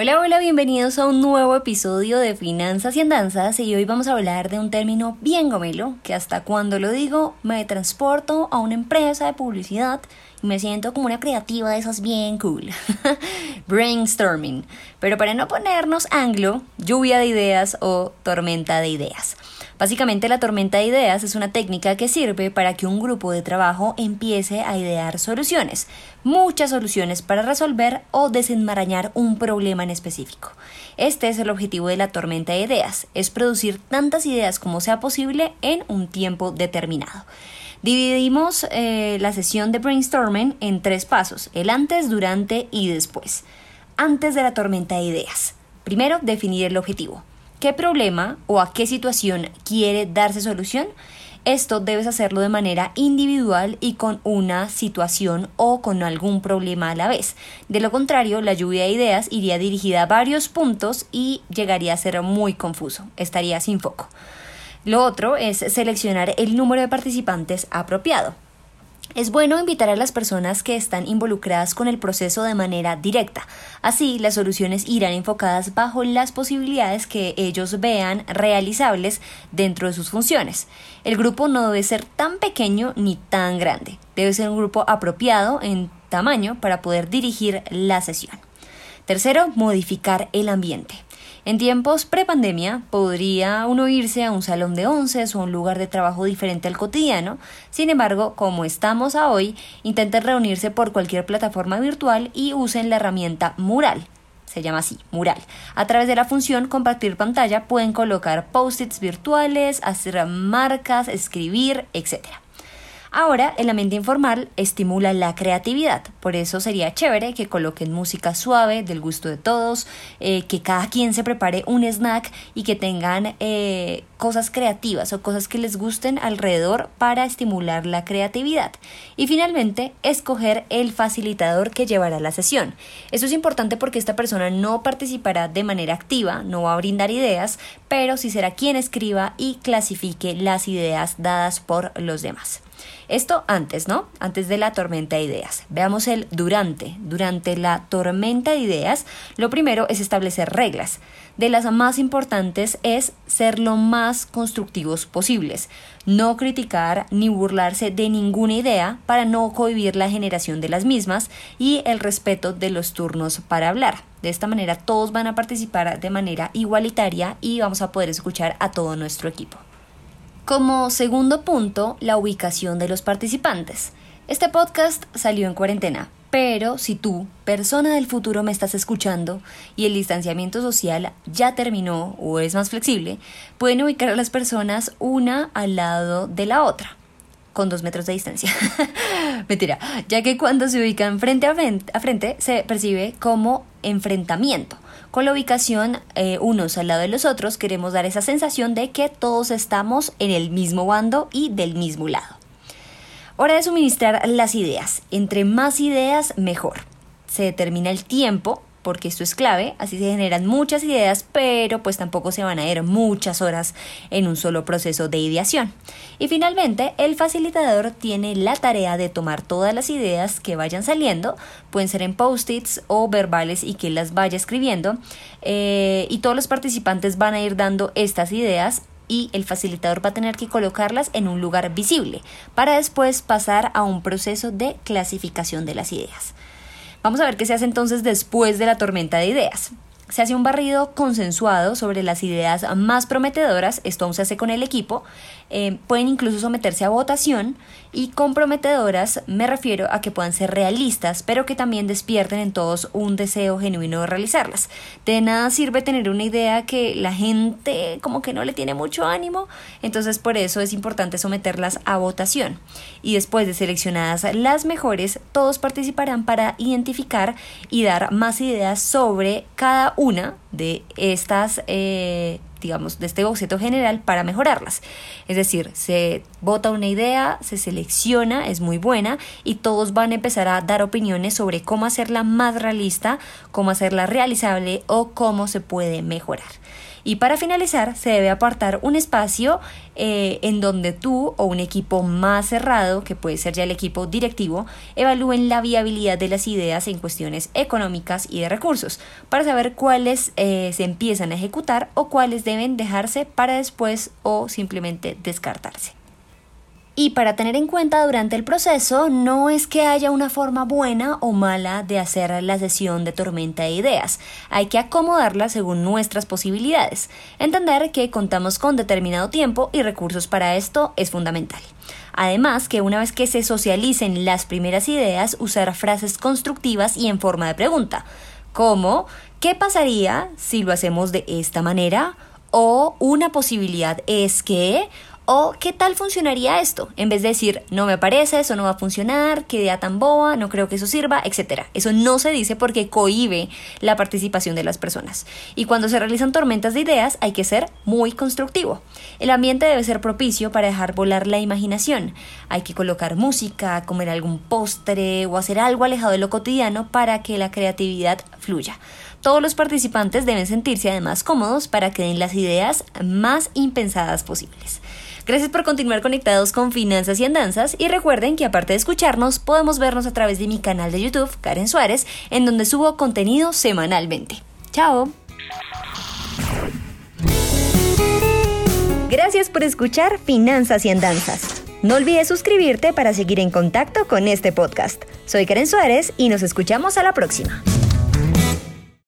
Hola, hola, bienvenidos a un nuevo episodio de Finanzas y Andanzas y hoy vamos a hablar de un término bien gomelo que hasta cuando lo digo me transporto a una empresa de publicidad me siento como una creativa de esas bien cool. Brainstorming. Pero para no ponernos anglo, lluvia de ideas o tormenta de ideas. Básicamente la tormenta de ideas es una técnica que sirve para que un grupo de trabajo empiece a idear soluciones, muchas soluciones para resolver o desenmarañar un problema en específico. Este es el objetivo de la tormenta de ideas, es producir tantas ideas como sea posible en un tiempo determinado. Dividimos eh, la sesión de brainstorming en tres pasos, el antes, durante y después. Antes de la tormenta de ideas. Primero, definir el objetivo qué problema o a qué situación quiere darse solución, esto debes hacerlo de manera individual y con una situación o con algún problema a la vez. De lo contrario, la lluvia de ideas iría dirigida a varios puntos y llegaría a ser muy confuso, estaría sin foco. Lo otro es seleccionar el número de participantes apropiado. Es bueno invitar a las personas que están involucradas con el proceso de manera directa. Así, las soluciones irán enfocadas bajo las posibilidades que ellos vean realizables dentro de sus funciones. El grupo no debe ser tan pequeño ni tan grande. Debe ser un grupo apropiado en tamaño para poder dirigir la sesión. Tercero, modificar el ambiente. En tiempos prepandemia podría uno irse a un salón de once o un lugar de trabajo diferente al cotidiano. Sin embargo, como estamos a hoy, intenten reunirse por cualquier plataforma virtual y usen la herramienta Mural se llama así, mural. A través de la función compartir pantalla pueden colocar post-its virtuales, hacer marcas, escribir, etc. Ahora, el ambiente informal estimula la creatividad, por eso sería chévere que coloquen música suave, del gusto de todos, eh, que cada quien se prepare un snack y que tengan eh, cosas creativas o cosas que les gusten alrededor para estimular la creatividad. Y finalmente, escoger el facilitador que llevará la sesión. Eso es importante porque esta persona no participará de manera activa, no va a brindar ideas, pero sí será quien escriba y clasifique las ideas dadas por los demás. Esto antes, ¿no? Antes de la tormenta de ideas. Veamos el durante. Durante la tormenta de ideas, lo primero es establecer reglas. De las más importantes es ser lo más constructivos posibles. No criticar ni burlarse de ninguna idea para no cohibir la generación de las mismas y el respeto de los turnos para hablar. De esta manera todos van a participar de manera igualitaria y vamos a poder escuchar a todo nuestro equipo. Como segundo punto, la ubicación de los participantes. Este podcast salió en cuarentena, pero si tú, persona del futuro, me estás escuchando y el distanciamiento social ya terminó o es más flexible, pueden ubicar a las personas una al lado de la otra, con dos metros de distancia. Mentira, ya que cuando se ubican frente a frente, a frente se percibe como enfrentamiento. Con la ubicación eh, unos al lado de los otros queremos dar esa sensación de que todos estamos en el mismo bando y del mismo lado. Hora de suministrar las ideas. Entre más ideas, mejor. Se determina el tiempo porque esto es clave, así se generan muchas ideas, pero pues tampoco se van a ir muchas horas en un solo proceso de ideación. Y finalmente, el facilitador tiene la tarea de tomar todas las ideas que vayan saliendo, pueden ser en post-its o verbales y que las vaya escribiendo, eh, y todos los participantes van a ir dando estas ideas y el facilitador va a tener que colocarlas en un lugar visible para después pasar a un proceso de clasificación de las ideas. Vamos a ver qué se hace entonces después de la tormenta de ideas. Se hace un barrido consensuado sobre las ideas más prometedoras, esto aún se hace con el equipo, eh, pueden incluso someterse a votación y comprometedoras me refiero a que puedan ser realistas, pero que también despierten en todos un deseo genuino de realizarlas. De nada sirve tener una idea que la gente como que no le tiene mucho ánimo, entonces por eso es importante someterlas a votación. Y después de seleccionadas las mejores, todos participarán para identificar y dar más ideas sobre cada una de estas eh, digamos, de este boceto general para mejorarlas. Es decir, se vota una idea, se selecciona, es muy buena y todos van a empezar a dar opiniones sobre cómo hacerla más realista, cómo hacerla realizable o cómo se puede mejorar. Y para finalizar, se debe apartar un espacio eh, en donde tú o un equipo más cerrado, que puede ser ya el equipo directivo, evalúen la viabilidad de las ideas en cuestiones económicas y de recursos, para saber cuáles eh, se empiezan a ejecutar o cuáles deben dejarse para después o simplemente descartarse. Y para tener en cuenta durante el proceso, no es que haya una forma buena o mala de hacer la sesión de tormenta de ideas, hay que acomodarla según nuestras posibilidades. Entender que contamos con determinado tiempo y recursos para esto es fundamental. Además, que una vez que se socialicen las primeras ideas, usar frases constructivas y en forma de pregunta, como ¿qué pasaría si lo hacemos de esta manera? O una posibilidad es que, o qué tal funcionaría esto, en vez de decir no me parece, eso no va a funcionar, qué idea tan boba, no creo que eso sirva, etc. Eso no se dice porque cohibe la participación de las personas. Y cuando se realizan tormentas de ideas hay que ser muy constructivo. El ambiente debe ser propicio para dejar volar la imaginación. Hay que colocar música, comer algún postre o hacer algo alejado de lo cotidiano para que la creatividad fluya. Todos los participantes deben sentirse además cómodos para que den las ideas más impensadas posibles. Gracias por continuar conectados con Finanzas y Andanzas y recuerden que aparte de escucharnos, podemos vernos a través de mi canal de YouTube, Karen Suárez, en donde subo contenido semanalmente. ¡Chao! Gracias por escuchar Finanzas y Andanzas. No olvides suscribirte para seguir en contacto con este podcast. Soy Karen Suárez y nos escuchamos a la próxima.